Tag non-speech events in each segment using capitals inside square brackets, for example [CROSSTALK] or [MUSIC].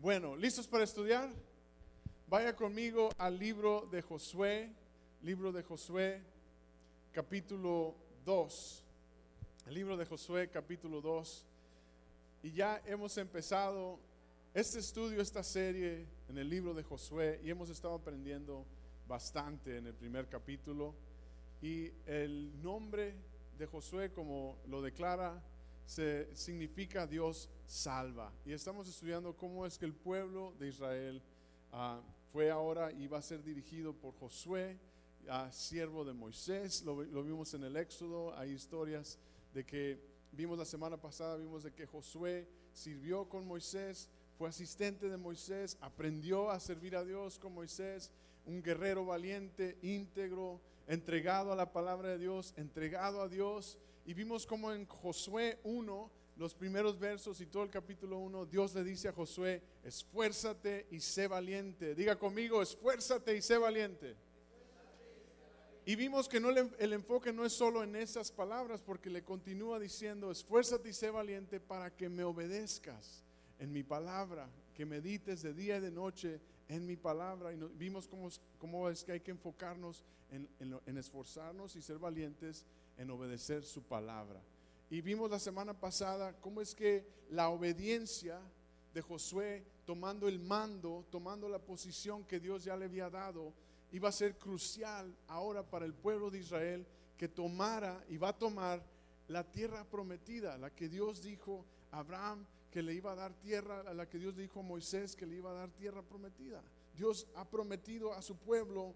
Bueno, ¿listos para estudiar? Vaya conmigo al libro de Josué, libro de Josué, capítulo 2. El libro de Josué, capítulo 2. Y ya hemos empezado este estudio, esta serie en el libro de Josué y hemos estado aprendiendo bastante en el primer capítulo. Y el nombre de Josué, como lo declara, significa Dios salva. Y estamos estudiando cómo es que el pueblo de Israel ah, fue ahora y va a ser dirigido por Josué, a siervo de Moisés. Lo, lo vimos en el Éxodo, hay historias de que vimos la semana pasada, vimos de que Josué sirvió con Moisés, fue asistente de Moisés, aprendió a servir a Dios con Moisés, un guerrero valiente, íntegro, entregado a la palabra de Dios, entregado a Dios. Y vimos como en Josué 1, los primeros versos y todo el capítulo 1, Dios le dice a Josué, esfuérzate y sé valiente. Diga conmigo, esfuérzate y sé valiente. Y vimos que no el enfoque no es solo en esas palabras, porque le continúa diciendo, esfuérzate y sé valiente para que me obedezcas en mi palabra, que medites de día y de noche en mi palabra. Y vimos cómo, cómo, es que hay que enfocarnos en, en esforzarnos y ser valientes en obedecer su palabra. Y vimos la semana pasada cómo es que la obediencia de Josué, tomando el mando, tomando la posición que Dios ya le había dado, iba a ser crucial ahora para el pueblo de Israel que tomara y va a tomar la tierra prometida, la que Dios dijo a Abraham que le iba a dar tierra, a la que Dios dijo a Moisés que le iba a dar tierra prometida. Dios ha prometido a su pueblo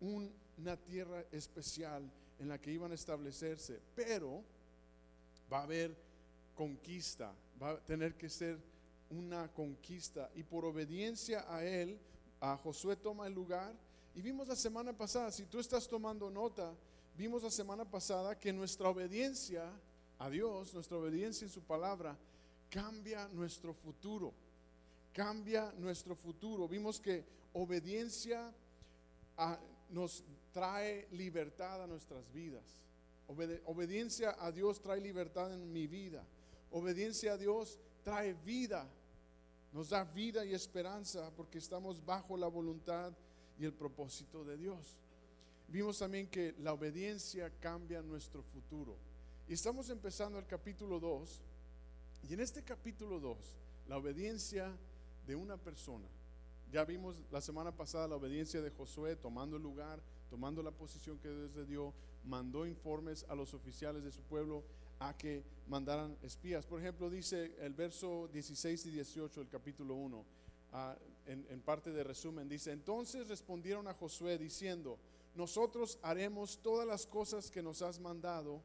una tierra especial en la que iban a establecerse, pero va a haber conquista, va a tener que ser una conquista y por obediencia a él, a Josué toma el lugar y vimos la semana pasada, si tú estás tomando nota, vimos la semana pasada que nuestra obediencia a Dios, nuestra obediencia en su palabra, cambia nuestro futuro. Cambia nuestro futuro. Vimos que obediencia nos trae libertad a nuestras vidas. obediencia a Dios trae libertad en mi vida. Obediencia a Dios trae vida. Nos da vida y esperanza porque estamos bajo la voluntad y el propósito de Dios. Vimos también que la obediencia cambia nuestro futuro. Y estamos empezando el capítulo 2. Y en este capítulo 2, la obediencia de una persona. Ya vimos la semana pasada la obediencia de Josué tomando el lugar, tomando la posición que Dios le dio, mandó informes a los oficiales de su pueblo a que mandaran espías. Por ejemplo, dice el verso 16 y 18 del capítulo 1 en, parte de resumen, dice, entonces respondieron a Josué diciendo, nosotros haremos todas las cosas que nos has mandado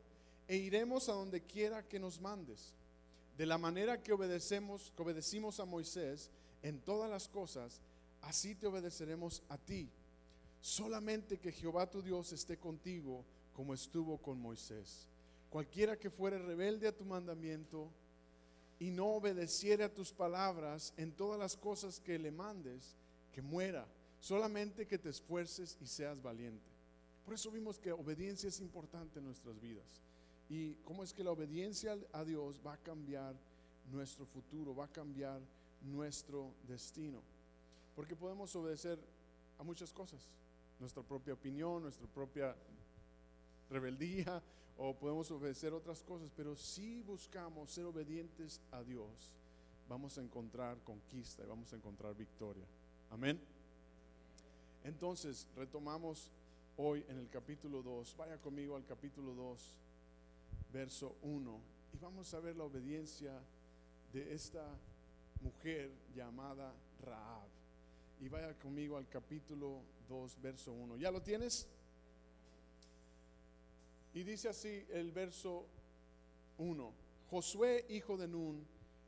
e iremos a donde quiera que nos mandes. De la manera que obedecemos, que obedecimos a Moisés en todas las cosas, así te obedeceremos a ti. Solamente que Jehová tu Dios esté contigo como estuvo con Moisés. Cualquiera que fuere rebelde a tu mandamiento y no obedeciere a tus palabras en todas las cosas que le mandes, que muera. Solamente que te esfuerces y seas valiente. Por eso vimos que obediencia es importante en nuestras vidas. Y cómo es que la obediencia a Dios va a cambiar nuestro futuro, va a cambiar nuestro destino. Porque podemos obedecer a muchas cosas. Nuestra propia opinión, nuestra propia rebeldía, o podemos obedecer otras cosas, pero si buscamos ser obedientes a Dios, vamos a encontrar conquista y vamos a encontrar victoria. Amén. Entonces, retomamos hoy en el capítulo 2. Vaya conmigo al capítulo 2, verso 1, y vamos a ver la obediencia de esta mujer llamada Raab. Y vaya conmigo al capítulo 2, verso 1. ¿Ya lo tienes? Y dice así el verso 1. Josué, hijo de Nun,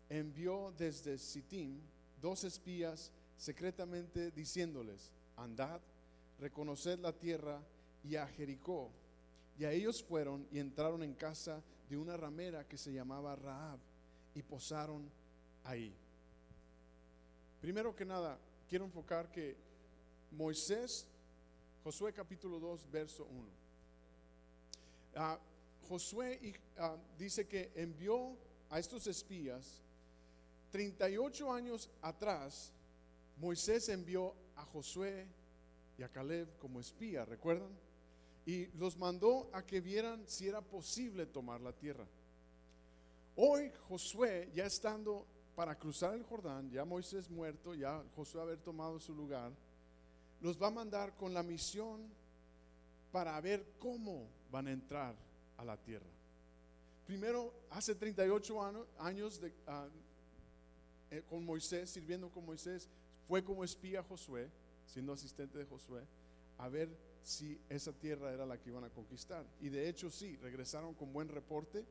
envió desde Sittim dos espías secretamente diciéndoles, andad, reconoced la tierra y a Jericó. Y a ellos fueron y entraron en casa de una ramera que se llamaba Raab y posaron ahí. Primero que nada, quiero enfocar que Moisés, Josué capítulo 2, verso 1. Josué ah, dice que envió a estos espías 38 años atrás, Moisés envió a Josué y a Caleb como espía, ¿recuerdan? Y los mandó a que vieran si era posible tomar la tierra. Hoy Josué, ya estando para cruzar el Jordán, ya Moisés muerto, ya Josué haber tomado su lugar, los va a mandar con la misión para ver cómo van a entrar a la tierra. Primero, hace 38 años de, ah, eh, con Moisés, sirviendo con Moisés, fue como espía Josué, siendo asistente de Josué, a ver si esa tierra era la que iban a conquistar. Y de hecho sí, regresaron con buen reporte,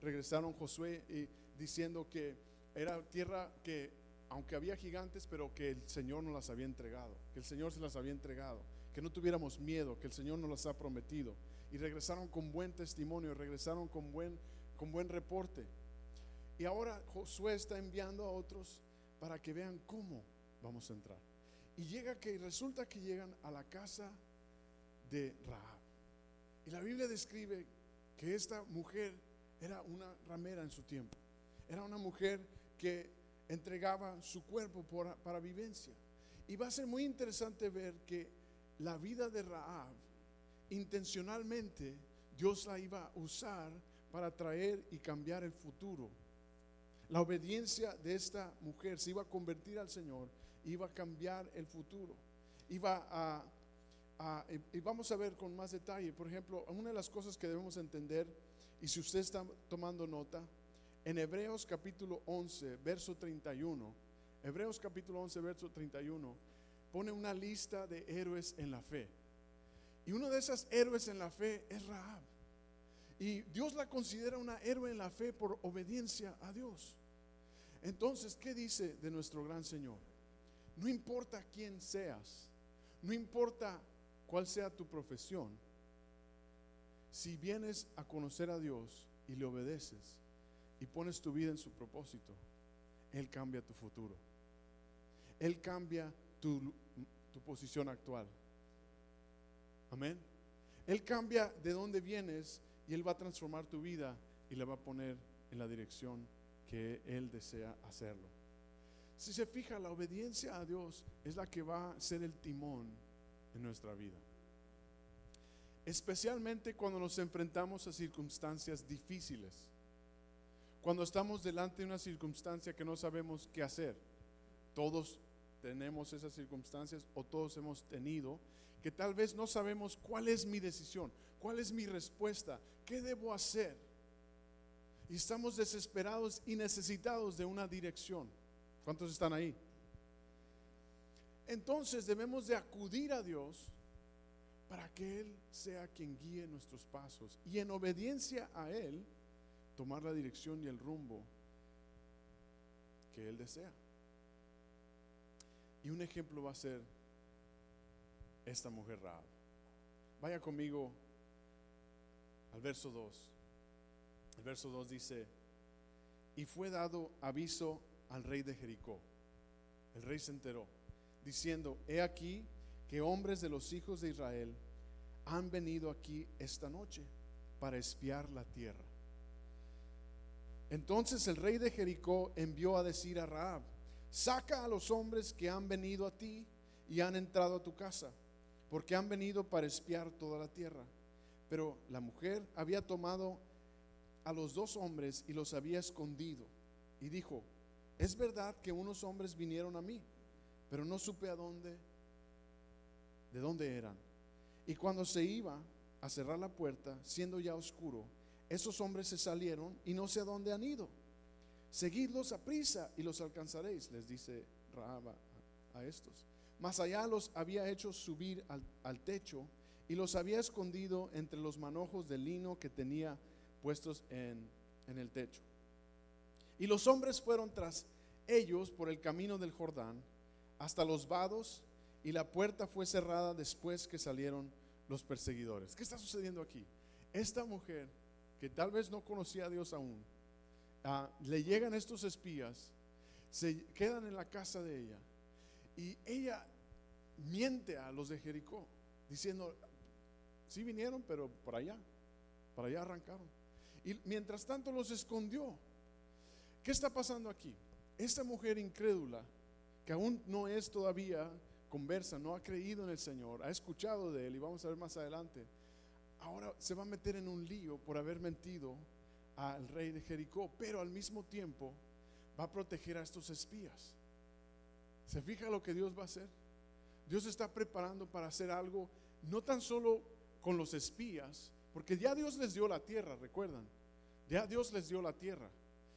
regresaron Josué y diciendo que era tierra que, aunque había gigantes, pero que el Señor nos las había entregado, que el Señor se las había entregado, que no tuviéramos miedo, que el Señor nos las ha prometido. Y regresaron con buen testimonio, regresaron con buen, con buen reporte. Y ahora Josué está enviando a otros para que vean cómo vamos a entrar. Y llega que resulta que llegan a la casa de Rahab. Y la Biblia describe que esta mujer era una ramera en su tiempo. Era una mujer que entregaba su cuerpo para vivencia. Y va a ser muy interesante ver que la vida de Rahab, intencionalmente, Dios la iba a usar para traer y cambiar el futuro. La obediencia de esta mujer se iba a convertir al Señor, iba a cambiar el futuro, iba a, y vamos a ver con más detalle, por ejemplo, una de las cosas que debemos entender, y si usted está tomando nota, en Hebreos capítulo 11, verso 31, Hebreos capítulo 11, verso 31, pone una lista de héroes en la fe. Y uno de esos héroes en la fe es Rahab. Y Dios la considera una héroe en la fe por obediencia a Dios. Entonces, ¿qué dice de nuestro gran Señor? No importa quién seas, no importa cuál sea tu profesión, si vienes a conocer a Dios y le obedeces y pones tu vida en su propósito, Él cambia tu futuro. Él cambia tu, tu posición actual. Amén. Él cambia de dónde vienes y Él va a transformar tu vida y la va a poner en la dirección que Él desea hacerlo. Si se fija, la obediencia a Dios es la que va a ser el timón en nuestra vida. Especialmente cuando nos enfrentamos a circunstancias difíciles. Cuando estamos delante de una circunstancia que no sabemos qué hacer. Todos tenemos esas circunstancias o todos hemos tenido que tal vez no sabemos cuál es mi decisión, cuál es mi respuesta, qué debo hacer. Y estamos desesperados y necesitados de una dirección. ¿Cuántos están ahí? Entonces debemos de acudir a Dios para que Él sea quien guíe nuestros pasos y en obediencia a Él tomar la dirección y el rumbo que Él desea. Y un ejemplo va a ser esta mujer Rahab. Vaya conmigo al verso 2. El verso 2 dice, y fue dado aviso al rey de Jericó. El rey se enteró, diciendo, he aquí que hombres de los hijos de Israel han venido aquí esta noche para espiar la tierra. Entonces el rey de Jericó envió a decir a Raab, saca a los hombres que han venido a ti y han entrado a tu casa, porque han venido para espiar toda la tierra. Pero la mujer había tomado a los dos hombres y los había escondido. Y dijo, es verdad que unos hombres vinieron a mí, pero no supe a dónde, de dónde eran. Y cuando se iba a cerrar la puerta, siendo ya oscuro, esos hombres se salieron y no sé a dónde han ido. Seguidlos a prisa y los alcanzaréis, les dice Rahab a, estos. Mas allá los había hecho subir al, al techo y los había escondido entre los manojos de lino que tenía puestos en, el techo. Y los hombres fueron tras ellos por el camino del Jordán hasta los vados y la puerta fue cerrada después que salieron los perseguidores. ¿Qué está sucediendo aquí? Esta mujer, que tal vez no conocía a Dios aún, ah, le llegan estos espías, se quedan en la casa de ella y ella miente a los de Jericó, diciendo, sí vinieron, pero por allá, para allá arrancaron y mientras tanto los escondió. ¿Qué está pasando aquí? esta mujer incrédula, que aún no es todavía conversa, no ha creído en el Señor, ha escuchado de Él, y vamos a ver más adelante, ahora se va a meter en un lío por haber mentido al rey de Jericó, pero al mismo tiempo va a proteger a estos espías. ¿Se fija lo que Dios va a hacer? Dios está preparando para hacer algo, no tan solo con los espías, porque ya Dios les dio la tierra, recuerdan, ya Dios les dio la tierra.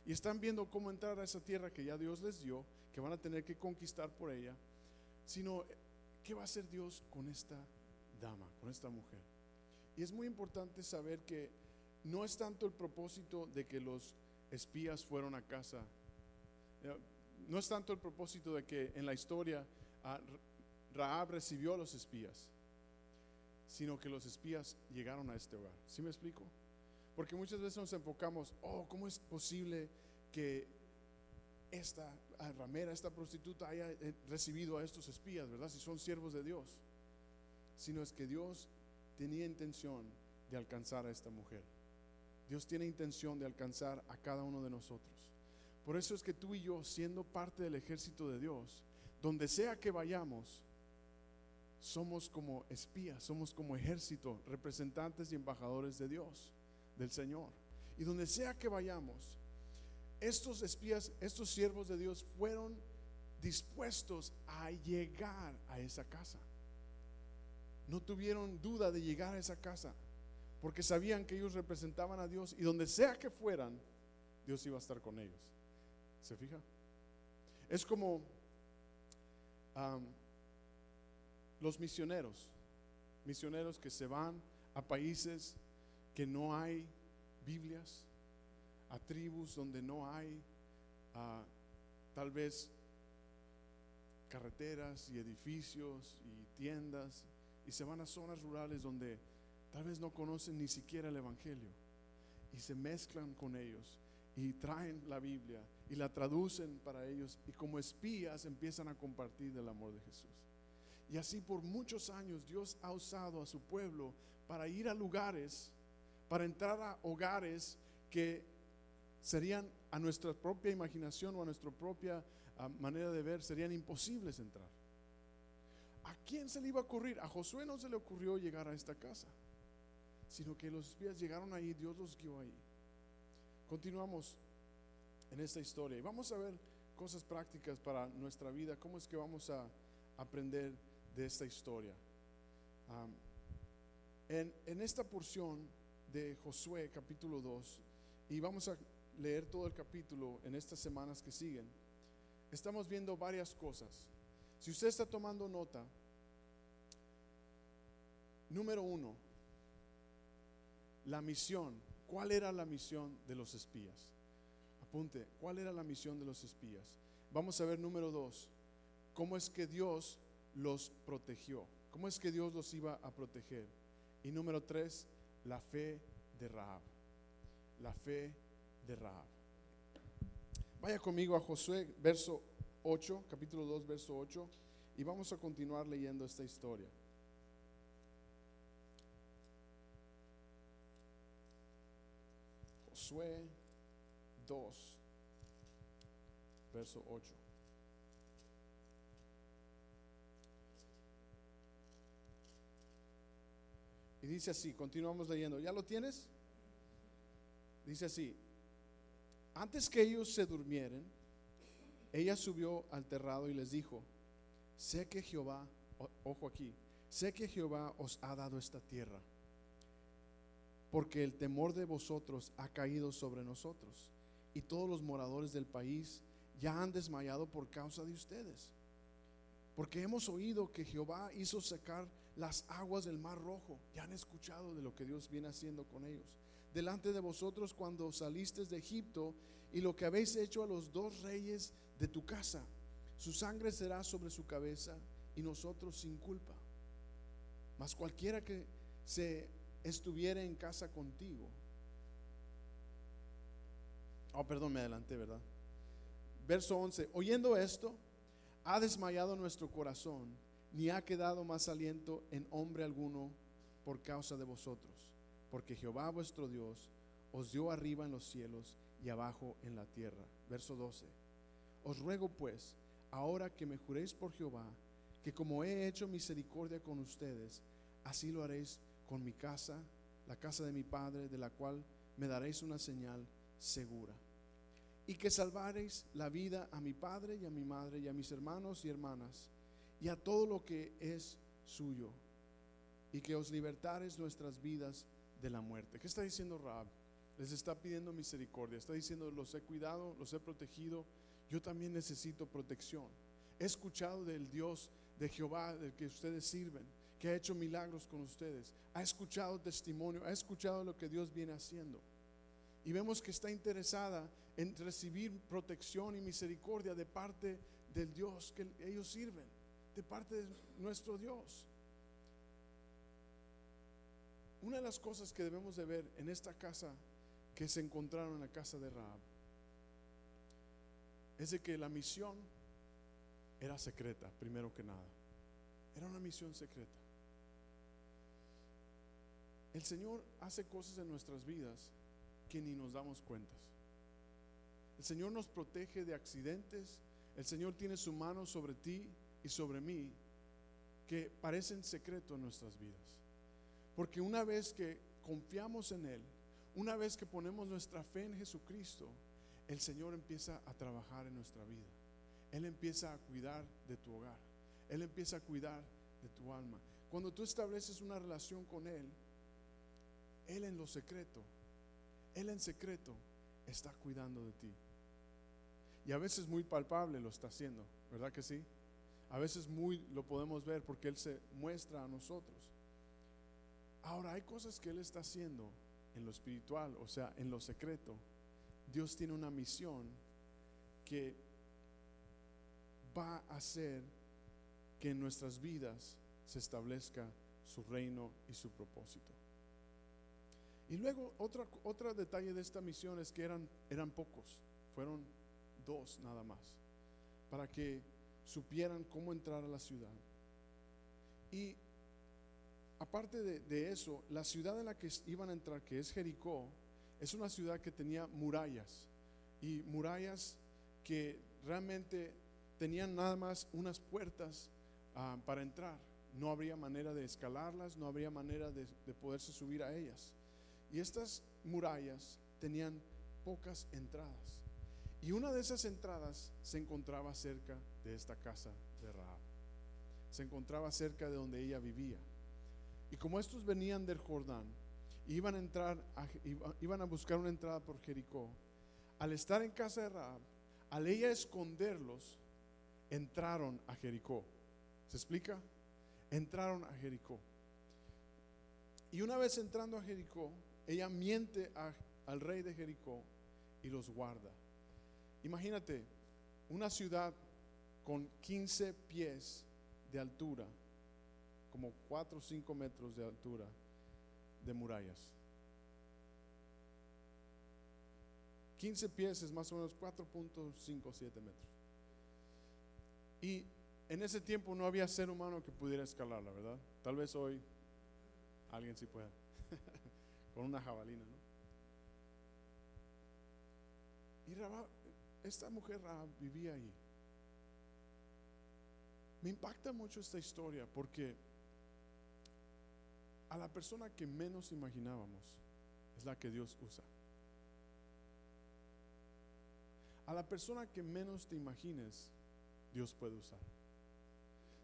Y están viendo cómo entrar a esa tierra que ya Dios les dio, que van a tener que conquistar por ella, sino qué va a hacer Dios con esta dama, con esta mujer. Y es muy importante saber que no es tanto el propósito de que los espías fueron a casa, eh, no es tanto el propósito de que en la historia ah, Raab recibió a los espías, sino que los espías llegaron a este hogar. ¿Sí me explico? Porque muchas veces nos enfocamos, oh, ¿cómo es posible que esta ah, ramera, esta prostituta haya eh, recibido a estos espías, ¿verdad? Si son siervos de Dios. Sino es que Dios tenía intención de alcanzar a esta mujer. Dios tiene intención de alcanzar a cada uno de nosotros. Por eso es que tú y yo, siendo parte del ejército de Dios, donde sea que vayamos, somos como espías, somos como ejército, representantes y embajadores de Dios, del Señor. Y donde sea que vayamos, estos espías, estos siervos de Dios fueron dispuestos a llegar a esa casa. No tuvieron duda de llegar a esa casa, porque sabían que ellos representaban a Dios y donde sea que fueran, Dios iba a estar con ellos. ¿Se fija? Es como los misioneros, misioneros que se van a países que no hay Biblias, a tribus donde no hay tal vez carreteras y edificios y tiendas y se van a zonas rurales donde tal vez no conocen ni siquiera el Evangelio y se mezclan con ellos y traen la Biblia y la traducen para ellos y como espías empiezan a compartir del amor de Jesús. Y así por muchos años Dios ha usado a su pueblo para ir a lugares, para entrar a hogares que serían a nuestra propia imaginación o a nuestra propia ah, manera de ver, serían imposibles entrar. ¿A quién se le iba a ocurrir? A Josué no se le ocurrió llegar a esta casa, sino que los espías llegaron ahí, Dios los guió ahí. Continuamos en esta historia y vamos a ver cosas prácticas para nuestra vida, cómo es que vamos a aprender de esta historia. en, en esta porción de Josué capítulo 2, y vamos a leer todo el capítulo en estas semanas que siguen, estamos viendo varias cosas. Si usted está tomando nota, número uno, la misión. ¿Cuál era la misión de los espías? Apunte, ¿cuál era la misión de los espías? Vamos a ver número dos, cómo es que Dios los protegió, cómo es que Dios los iba a proteger. Y número tres, la fe de Rahab, la fe de Rahab. Vaya conmigo a Josué, verso 8, capítulo 2, verso 8, y vamos a continuar leyendo esta historia. Josué 2, verso 8. Y dice así, continuamos leyendo. ¿Ya lo tienes? Dice así, antes que ellos se durmieren, ella subió al terrado y les dijo, sé que Jehová, ojo aquí, sé que Jehová os ha dado esta tierra, porque el temor de vosotros ha caído sobre nosotros, y todos los moradores del país ya han desmayado por causa de ustedes. Porque hemos oído que Jehová hizo secar las aguas del mar rojo. Ya han escuchado de lo que Dios viene haciendo con ellos delante de vosotros cuando salisteis de Egipto y lo que habéis hecho a los dos reyes de tu casa. Su sangre será sobre su cabeza y nosotros sin culpa. Mas cualquiera que se estuviera en casa contigo. Oh, perdón, me adelanté, ¿verdad? Verso 11. Oyendo esto, ha desmayado nuestro corazón, ni ha quedado más aliento en hombre alguno por causa de vosotros porque Jehová vuestro Dios os dio arriba en los cielos y abajo en la tierra. Verso 12. Os ruego pues, ahora que me juréis por Jehová, que como he hecho misericordia con ustedes, así lo haréis con mi casa, la casa de mi Padre, de la cual me daréis una señal segura. Y que salvaréis la vida a mi Padre y a mi Madre y a mis hermanos y hermanas y a todo lo que es suyo. Y que os libertares nuestras vidas de la muerte. ¿Qué está diciendo Raab? Les está pidiendo misericordia. Está diciendo, los he cuidado, los he protegido. Yo también necesito protección. He escuchado del Dios de Jehová, del que ustedes sirven, que ha hecho milagros con ustedes. Ha escuchado testimonio, ha escuchado lo que Dios viene haciendo. Y vemos que está interesada en recibir protección y misericordia de parte del Dios que ellos sirven, de parte de nuestro Dios. Una de las cosas que debemos de ver en esta casa que se encontraron en la casa de Raab es de que la misión era secreta, primero que nada. Era una misión secreta. El Señor hace cosas en nuestras vidas que ni nos damos cuentas. El Señor nos protege de accidentes. El Señor tiene su mano sobre ti y sobre mí que parecen secreto en nuestras vidas. Porque una vez que confiamos en Él, una vez que ponemos nuestra fe en Jesucristo, el Señor empieza a trabajar en nuestra vida. Él empieza a cuidar de tu hogar. Él empieza a cuidar de tu alma. Cuando tú estableces una relación con Él, Él en lo secreto, Él en secreto está cuidando de ti. Y a veces muy palpable lo está haciendo, ¿verdad que sí? A veces muy lo podemos ver porque Él se muestra a nosotros. Ahora hay cosas que Él está haciendo en lo espiritual, o sea, en lo secreto. Dios tiene una misión que va a hacer que en nuestras vidas se establezca su reino y su propósito. Y luego otro, otro detalle de esta misión es que eran, eran pocos, fueron dos nada más, para que supieran cómo entrar a la ciudad. Y aparte de, de, eso, la ciudad en la que iban a entrar, que es Jericó, es una ciudad que tenía murallas y murallas que realmente tenían nada más unas puertas uh, para entrar. No habría manera de escalarlas, no habría manera de, de poderse subir a ellas. Y estas murallas tenían pocas entradas. Y una de esas entradas se encontraba cerca de esta casa de Rahab. Se encontraba cerca de donde ella vivía. Y como estos venían del Jordán, iban a entrar, iban a buscar una entrada por Jericó. Al estar en casa de Rahab, al ella esconderlos, entraron a Jericó. ¿Se explica? Entraron a Jericó. Y una vez entrando a Jericó, ella miente a, al rey de Jericó y los guarda. Imagínate una ciudad con 15 pies de altura, como 4 o 5 metros de altura de murallas. 15 pies es más o menos 4.57 metros. Y en ese tiempo no había ser humano que pudiera escalarla, ¿verdad? Tal vez hoy alguien sí pueda, [LAUGHS] con una jabalina, ¿no? Y esta mujer vivía ahí. Me impacta mucho esta historia porque a la persona que menos imaginábamos es la que Dios usa. A la persona que menos te imagines, Dios puede usar.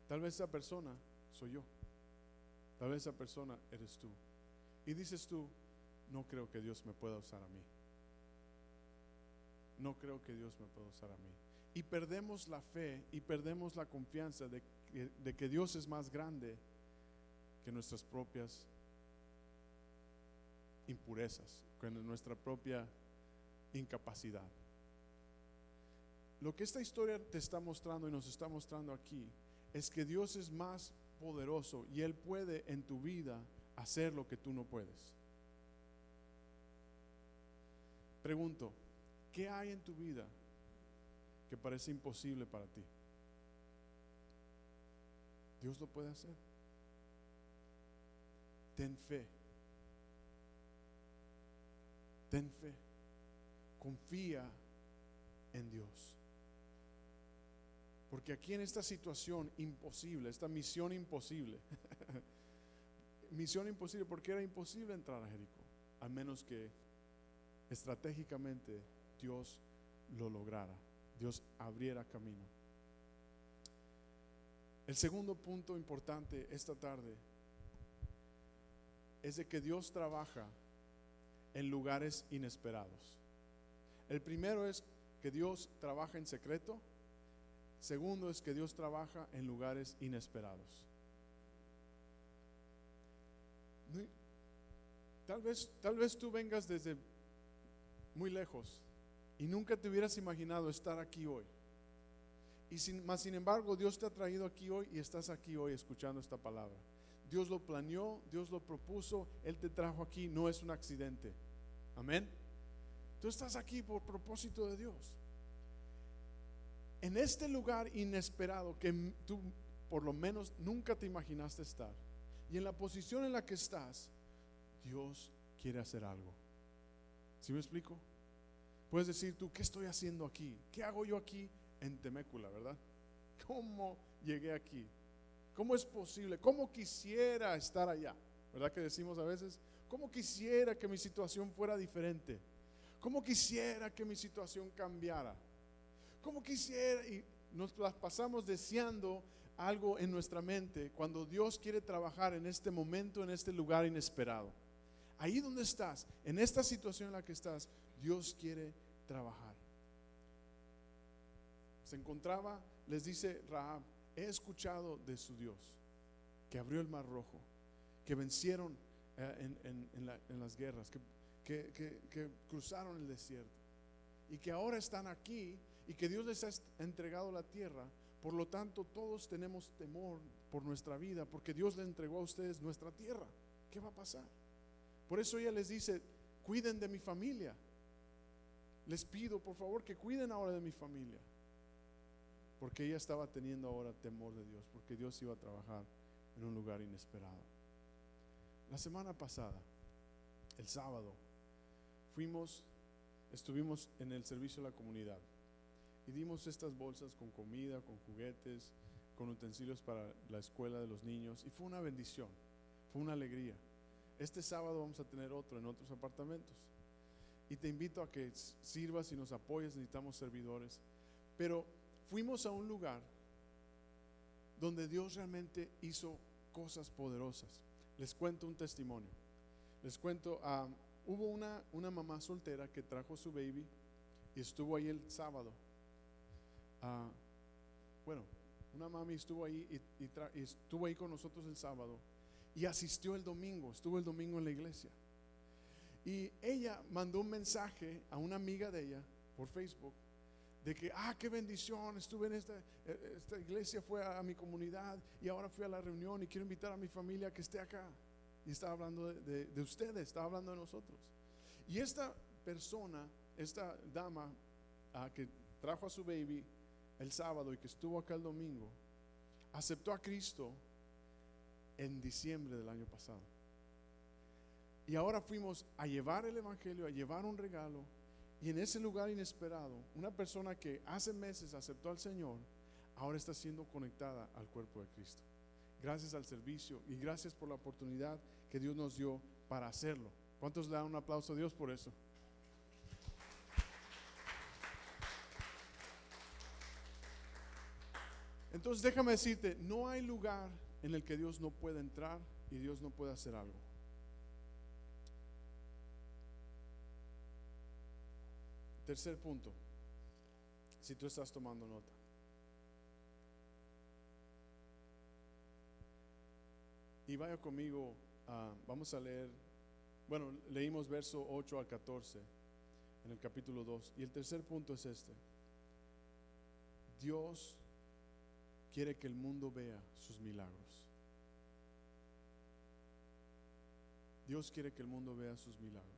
Tal vez esa persona soy yo. Tal vez esa persona eres tú. Y dices tú, no creo que Dios me pueda usar a mí. No creo que Dios me pueda usar a mí. Y perdemos la fe y perdemos la confianza de que, de que Dios es más grande que nuestras propias impurezas, que nuestra propia incapacidad. Lo que esta historia te está mostrando y nos está mostrando aquí es que Dios es más poderoso y Él puede en tu vida hacer lo que tú no puedes. Pregunto, ¿qué hay en tu vida que parece imposible para ti? Dios lo puede hacer. Ten fe. Ten fe. Confía en Dios. Porque aquí en esta situación imposible, esta misión imposible, [LAUGHS] misión imposible, porque era imposible entrar a Jericó, a menos que estratégicamente Dios lo lograra, Dios abriera camino. El segundo punto importante esta tarde es de que Dios trabaja en lugares inesperados. El primero es que Dios trabaja en secreto. Segundo es que Dios trabaja en lugares inesperados. Tal vez, tal vez tú vengas desde muy lejos y nunca te hubieras imaginado estar aquí hoy. Y sin, más sin embargo, Dios te ha traído aquí hoy y estás aquí hoy escuchando esta palabra. Dios lo planeó, Dios lo propuso, Él te trajo aquí, no es un accidente. Amén. Tú estás aquí por propósito de Dios. En este lugar inesperado que tú por lo menos nunca te imaginaste estar. Y en la posición en la que estás, Dios quiere hacer algo. ¿Sí me explico? Puedes decir tú, ¿qué estoy haciendo aquí? ¿Qué hago yo aquí en Temécula, verdad? [LAUGHS] ¿Cómo llegué aquí? ¿Cómo es posible? ¿Cómo quisiera estar allá? ¿Verdad que decimos a veces? ¿Cómo quisiera que mi situación fuera diferente? ¿Cómo quisiera que mi situación cambiara? ¿Cómo quisiera? Y nos las pasamos deseando algo en nuestra mente cuando Dios quiere trabajar en este momento, en este lugar inesperado. Ahí donde estás, en esta situación en la que estás, Dios quiere trabajar. Se encontraba, les dice Rahab, he escuchado de su Dios, que abrió el mar rojo, que vencieron eh, en, las guerras, que, que cruzaron el desierto y que ahora están aquí y que Dios les ha entregado la tierra. Por lo tanto, todos tenemos temor por nuestra vida, porque Dios le entregó a ustedes nuestra tierra. ¿Qué va a pasar? Por eso ella les dice, cuiden de mi familia. Les pido, por favor, que cuiden ahora de mi familia. Porque ella estaba teniendo ahora temor de Dios, porque Dios iba a trabajar en un lugar inesperado. La semana pasada, el sábado, fuimos, estuvimos en el servicio de la comunidad y dimos estas bolsas con comida, con juguetes, con utensilios para la escuela de los niños y fue una bendición, fue una alegría. Este sábado vamos a tener otro en otros apartamentos. Y te invito a que sirvas y nos apoyes, necesitamos servidores. Pero fuimos a un lugar donde Dios realmente hizo cosas poderosas. Les cuento un testimonio. Les cuento, ah, hubo una, una mamá soltera que trajo su baby y estuvo ahí el sábado. Ah, bueno, una mami estuvo ahí y estuvo ahí con nosotros el sábado y asistió el domingo, estuvo el domingo en la iglesia. Y ella mandó un mensaje a una amiga de ella por Facebook de que, ah, qué bendición, estuve en esta, eh, esta iglesia, fue a, mi comunidad y ahora fui a la reunión y quiero invitar a mi familia que esté acá. Y estaba hablando de, de, ustedes, estaba hablando de nosotros. Y esta persona, esta dama ah, que trajo a su baby el sábado y que estuvo acá el domingo, aceptó a Cristo en diciembre del año pasado. Y ahora fuimos a llevar el Evangelio, a llevar un regalo. Y en ese lugar inesperado, una persona que hace meses aceptó al Señor, ahora está siendo conectada al cuerpo de Cristo. Gracias al servicio y gracias por la oportunidad que Dios nos dio para hacerlo. ¿Cuántos le dan un aplauso a Dios por eso? Entonces déjame decirte, no hay lugar en el que Dios no puede entrar y Dios no puede hacer algo. Tercer punto, si tú estás tomando nota. Y vaya conmigo, vamos a leer, bueno, leímos verso 8 al 14 en el capítulo 2. Y el tercer punto es este. Dios quiere que el mundo vea sus milagros. Dios quiere que el mundo vea sus milagros.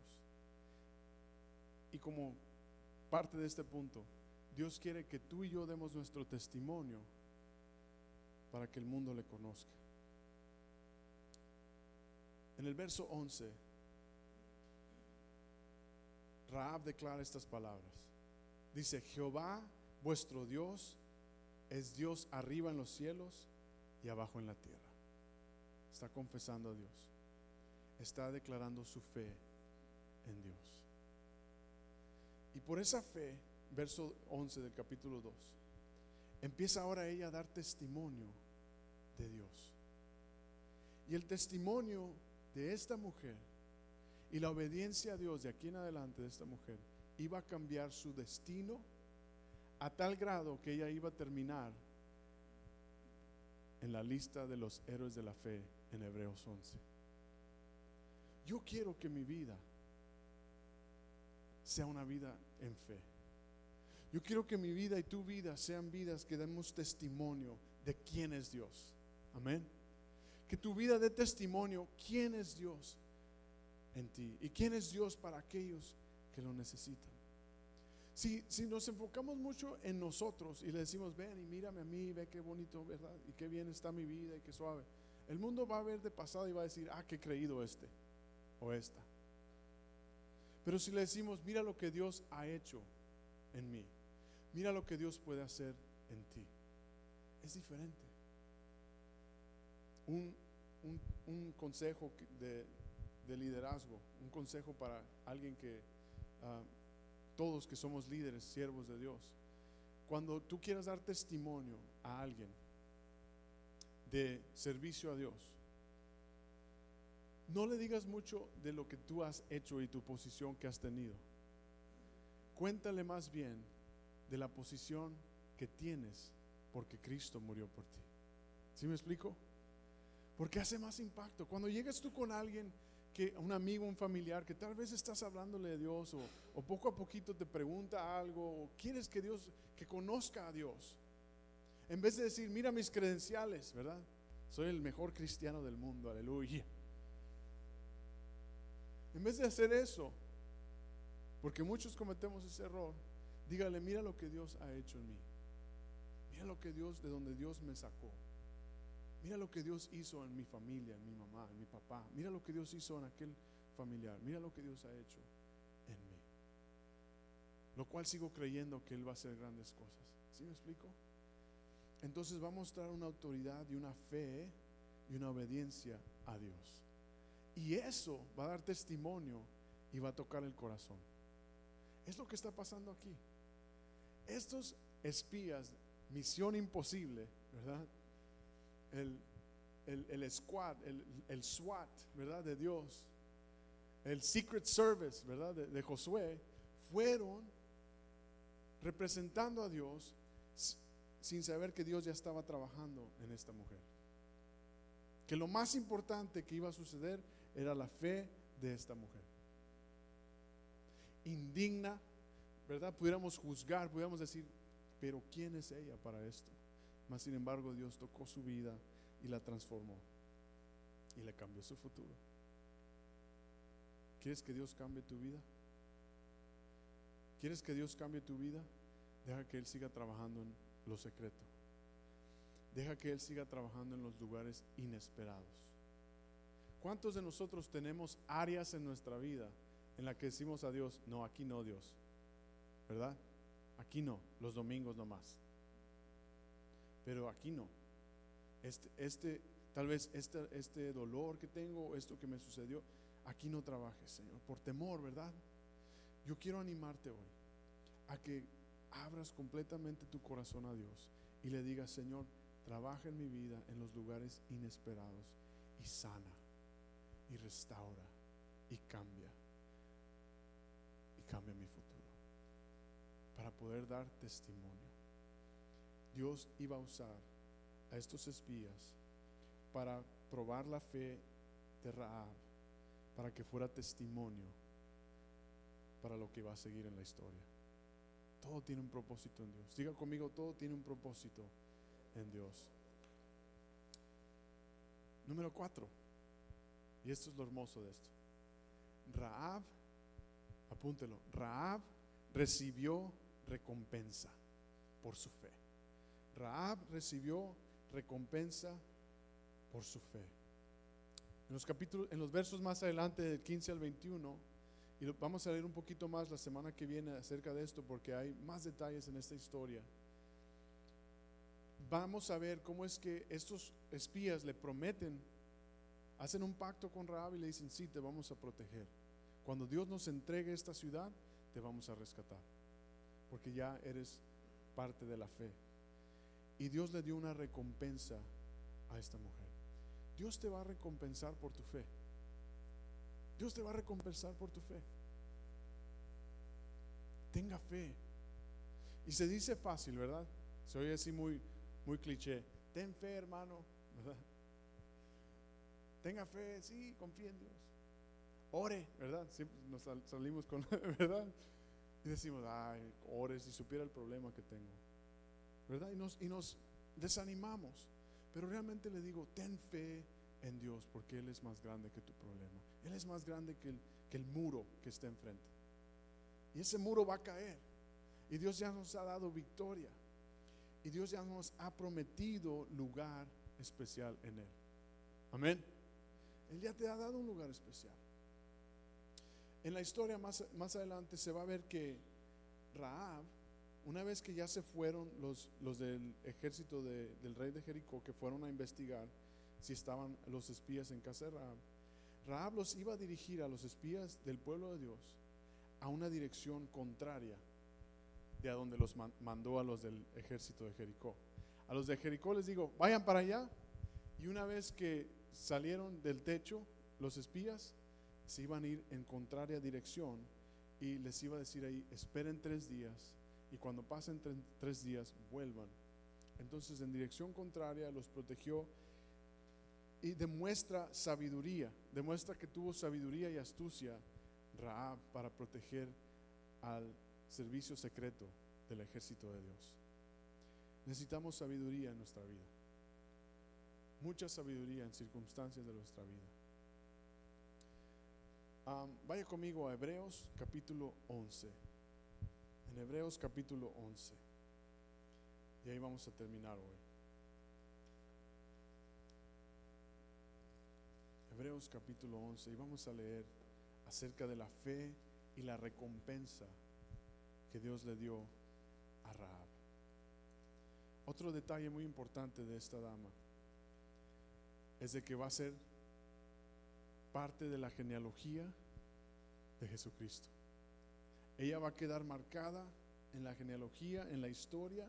Y como parte de este punto, Dios quiere que tú y yo demos nuestro testimonio para que el mundo le conozca. En el verso 11, Raab declara estas palabras. Dice, Jehová vuestro Dios es Dios arriba en los cielos y abajo en la tierra. Está confesando a Dios. Está declarando su fe en Dios. Y por esa fe, verso 11 del capítulo 2, empieza ahora ella a dar testimonio de Dios. Y el testimonio de esta mujer y la obediencia a Dios de aquí en adelante de esta mujer iba a cambiar su destino a tal grado que ella iba a terminar en la lista de los héroes de la fe en Hebreos 11. Yo quiero que mi vida sea una vida en fe. Yo quiero que mi vida y tu vida sean vidas que demos testimonio de quién es Dios. Amén. Que tu vida dé testimonio quién es Dios en ti y quién es Dios para aquellos que lo necesitan. Si, si, nos enfocamos mucho en nosotros y le decimos, ven y mírame a mí, ve qué bonito, ¿verdad? Y qué bien está mi vida y qué suave. El mundo va a ver de pasado y va a decir, ah, qué creído este o esta. Pero si le decimos, mira lo que Dios ha hecho en mí, mira lo que Dios puede hacer en ti, es diferente. Un, un, consejo de, de, liderazgo, un consejo para alguien que... Ah, todos que somos líderes, siervos de Dios, cuando tú quieras dar testimonio a alguien de servicio a Dios, no le digas mucho de lo que tú has hecho y tu posición que has tenido. Cuéntale más bien de la posición que tienes porque Cristo murió por ti. ¿Sí me explico? Porque hace más impacto. Cuando llegas tú con alguien que un amigo, un familiar, que tal vez estás hablándole de Dios o, poco a poquito te pregunta algo o quieres que Dios, que conozca a Dios. En vez de decir, mira mis credenciales, ¿verdad? Soy el mejor cristiano del mundo, aleluya. En vez de hacer eso, porque muchos cometemos ese error, dígale, mira lo que Dios ha hecho en mí. Mira lo que Dios, de donde Dios me sacó. Mira lo que Dios hizo en mi familia, en mi mamá, en mi papá. Mira lo que Dios hizo en aquel familiar. Mira lo que Dios ha hecho en mí. Lo cual sigo creyendo que Él va a hacer grandes cosas. ¿Sí me explico? Entonces va a mostrar una autoridad y una fe y una obediencia a Dios. Y eso va a dar testimonio y va a tocar el corazón. Es lo que está pasando aquí. Estos espías, misión imposible, ¿verdad? el, el, squad, el, el, SWAT, ¿verdad? De Dios, el Secret Service, ¿verdad? De, de Josué, fueron representando a Dios sin saber que Dios ya estaba trabajando en esta mujer. Que lo más importante que iba a suceder era la fe de esta mujer. Indigna, ¿verdad? Pudiéramos juzgar, pudiéramos decir, pero ¿quién es ella para esto? Mas sin embargo Dios tocó su vida y la transformó y le cambió su futuro. ¿Quieres que Dios cambie tu vida? ¿Quieres que Dios cambie tu vida? Deja que Él siga trabajando en lo secreto. Deja que Él siga trabajando en los lugares inesperados. ¿Cuántos de nosotros tenemos áreas en nuestra vida en las que decimos a Dios, no, aquí no Dios? ¿Verdad? Aquí no, los domingos nomás pero aquí no. Este, este, tal vez este, este dolor que tengo, esto que me sucedió, aquí no trabajes, Señor, por temor, ¿verdad? Yo quiero animarte hoy a que abras completamente tu corazón a Dios y le digas, Señor, trabaja en mi vida en los lugares inesperados y sana y restaura y cambia y cambia mi futuro para poder dar testimonio. Dios iba a usar a estos espías para probar la fe de Raab, para que fuera testimonio para lo que va a seguir en la historia. Todo tiene un propósito en Dios. Diga conmigo, todo tiene un propósito en Dios. Número cuatro. Y esto es lo hermoso de esto. Raab, apúntelo, Raab recibió recompensa por su fe. Raab recibió recompensa por su fe. En los capítulos, en los versos más adelante del 15 al 21, y vamos a leer un poquito más la semana que viene acerca de esto porque hay más detalles en esta historia. vamos a ver cómo es que estos espías le prometen, hacen un pacto con Raab y le dicen, sí, te vamos a proteger. Cuando Dios nos entregue esta ciudad, te vamos a rescatar, porque ya eres parte de la fe. Y Dios le dio una recompensa a esta mujer. Dios te va a recompensar por tu fe. Dios te va a recompensar por tu fe. Tenga fe. Y se dice fácil, ¿verdad? Se oye así muy, muy cliché. Ten fe, hermano, ¿verdad? Tenga fe, sí, confía en Dios. Ore, ¿verdad? Siempre nos salimos con, [LAUGHS] ¿verdad? Y decimos, ay, ore si supiera el problema que tengo. ¿Verdad? Y nos, y nos desanimamos. Pero realmente le digo, ten fe en Dios porque Él es más grande que tu problema. Él es más grande que el, que el muro que está enfrente. Y ese muro va a caer. Y Dios ya nos ha dado victoria. Y Dios ya nos ha prometido lugar especial en Él. Amén. Él ya te ha dado un lugar especial. En la historia más, más adelante se va a ver que Raab, una vez que ya se fueron los, los del ejército del rey de Jericó, que fueron a investigar si estaban los espías en casa de Raab, Raab los iba a dirigir a los espías del pueblo de Dios a una dirección contraria de a donde los mandó a los del ejército de Jericó. A los de Jericó les digo, vayan para allá. Y una vez que salieron del techo, los espías se iban a ir en contraria dirección y les iba a decir ahí, esperen tres días y cuando pasen tres días vuelvan. Entonces en dirección contraria los protegió y demuestra sabiduría, demuestra que tuvo sabiduría y astucia Raab para proteger al servicio secreto del ejército de Dios. Necesitamos sabiduría en nuestra vida. Mucha sabiduría en circunstancias de nuestra vida. vaya conmigo a Hebreos capítulo 11. En Hebreos capítulo 11. Y ahí vamos a terminar hoy. Hebreos capítulo 11. Y vamos a leer acerca de la fe y la recompensa que Dios le dio a Rahab. Otro detalle muy importante de esta dama es de que va a ser parte de la genealogía de Jesucristo. Ella va a quedar marcada en la genealogía, en la historia,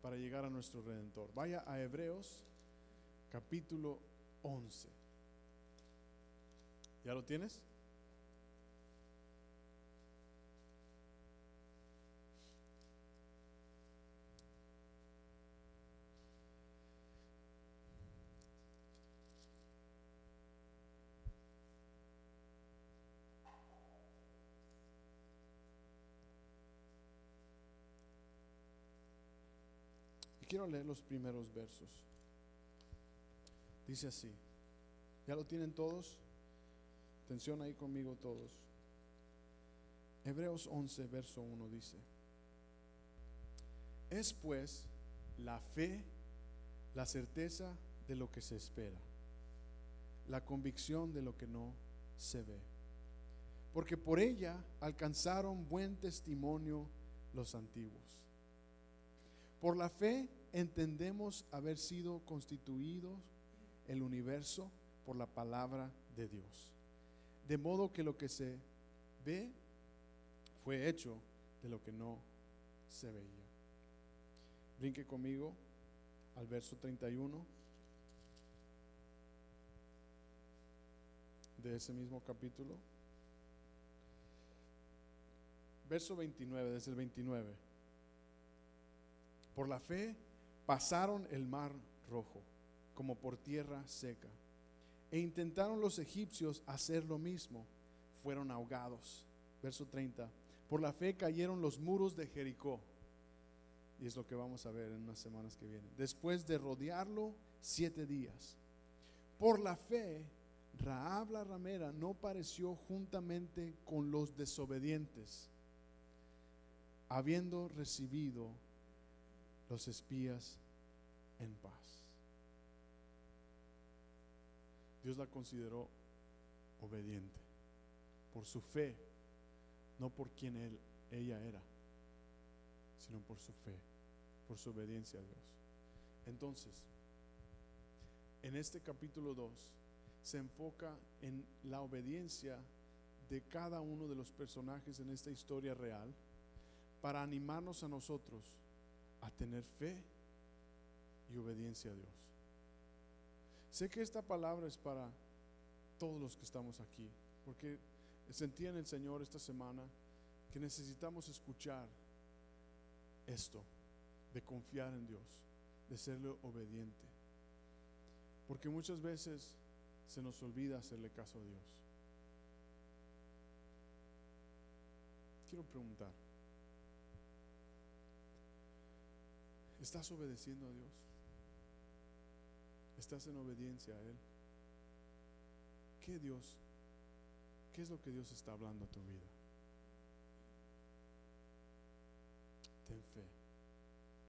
para llegar a nuestro Redentor. Vaya a Hebreos capítulo 11. ¿Ya lo tienes? Quiero leer los primeros versos. Dice así. ¿Ya lo tienen todos? Atención ahí conmigo todos. Hebreos 11, verso 1 dice. Es pues la fe, la certeza de lo que se espera, la convicción de lo que no se ve. Porque por ella alcanzaron buen testimonio los antiguos. Por la fe entendemos haber sido constituidos el universo por la palabra de Dios. De modo que lo que se ve fue hecho de lo que no se veía. Brinque conmigo al verso 31 de ese mismo capítulo. Verso 29, desde el 29. Por la fe pasaron el mar rojo como por tierra seca. E intentaron los egipcios hacer lo mismo. Fueron ahogados. Verso 30. Por la fe cayeron los muros de Jericó. Y es lo que vamos a ver en unas semanas que vienen. Después de rodearlo siete días. Por la fe, Raab la ramera no pareció juntamente con los desobedientes, habiendo recibido los espías en paz. Dios la consideró obediente por su fe, no por quien él, ella era, sino por su fe, por su obediencia a Dios. Entonces, en este capítulo 2 se enfoca en la obediencia de cada uno de los personajes en esta historia real para animarnos a nosotros a tener fe y obediencia a Dios. Sé que esta palabra es para todos los que estamos aquí, porque sentí en el Señor esta semana que necesitamos escuchar esto, de confiar en Dios, de serle obediente. Porque muchas veces se nos olvida hacerle caso a Dios. Quiero preguntar, Estás obedeciendo a Dios. Estás en obediencia a Él. ¿Qué Dios? ¿Qué es lo que Dios está hablando a tu vida? Ten fe.